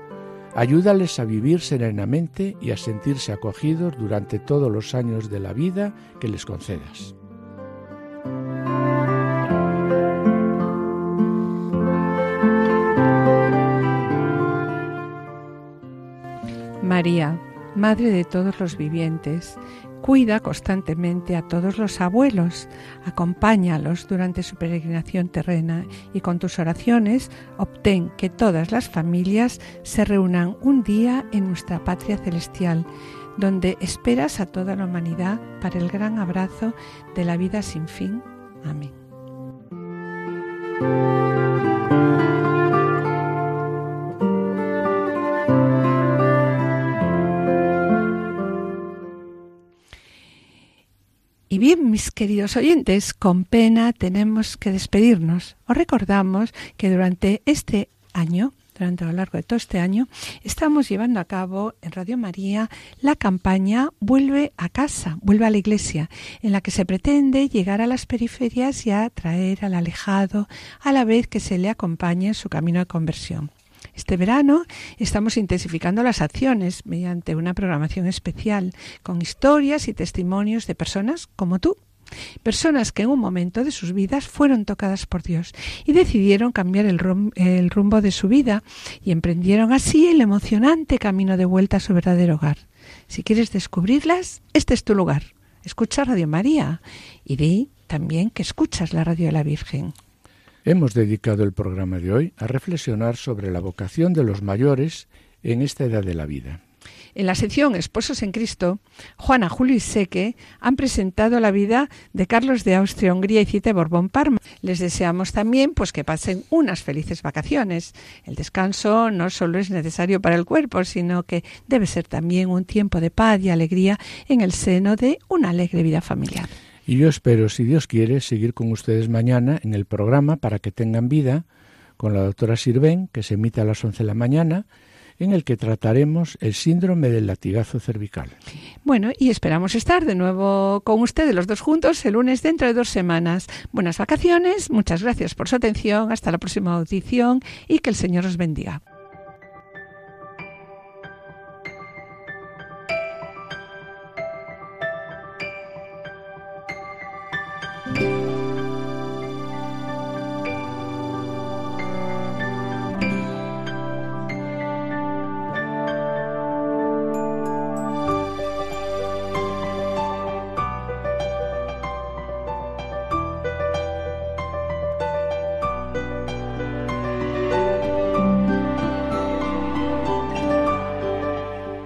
Ayúdales a vivir serenamente y a sentirse acogidos durante todos los años de la vida que les concedas. María, Madre de todos los vivientes, cuida constantemente a todos los abuelos, acompáñalos durante su peregrinación terrena y con tus oraciones obtén que todas las familias se reúnan un día en nuestra patria celestial, donde esperas a toda la humanidad para el gran abrazo de la vida sin fin. Amén. Y bien, mis queridos oyentes, con pena tenemos que despedirnos. Os recordamos que durante este año, durante lo largo de todo este año, estamos llevando a cabo en Radio María la campaña Vuelve a casa, vuelve a la iglesia, en la que se pretende llegar a las periferias y atraer al alejado a la vez que se le acompañe en su camino de conversión. Este verano estamos intensificando las acciones mediante una programación especial con historias y testimonios de personas como tú, personas que en un momento de sus vidas fueron tocadas por Dios y decidieron cambiar el, rumbo de su vida y emprendieron así el emocionante camino de vuelta a su verdadero hogar. Si quieres descubrirlas, este es tu lugar. Escucha Radio María y di también que escuchas la radio de la Virgen. Hemos dedicado el programa de hoy a reflexionar sobre la vocación de los mayores en esta edad de la vida. En la sección Esposos en Cristo, Juana, Julio y Seque han presentado la vida de Carlos de Austria, Hungría y Cite Borbón Parma. Les deseamos también pues que pasen unas felices vacaciones. El descanso no solo es necesario para el cuerpo, sino que debe ser también un tiempo de paz y alegría en el seno de una alegre vida familiar. Y yo espero, si Dios quiere, seguir con ustedes mañana en el programa para que tengan vida con la doctora Sirven, que se emite a las 11 de la mañana, en el que trataremos el síndrome del latigazo cervical. Bueno, y esperamos estar de nuevo con ustedes los dos juntos el lunes dentro de dos semanas. Buenas vacaciones, muchas gracias por su atención, hasta la próxima audición y que el Señor os bendiga.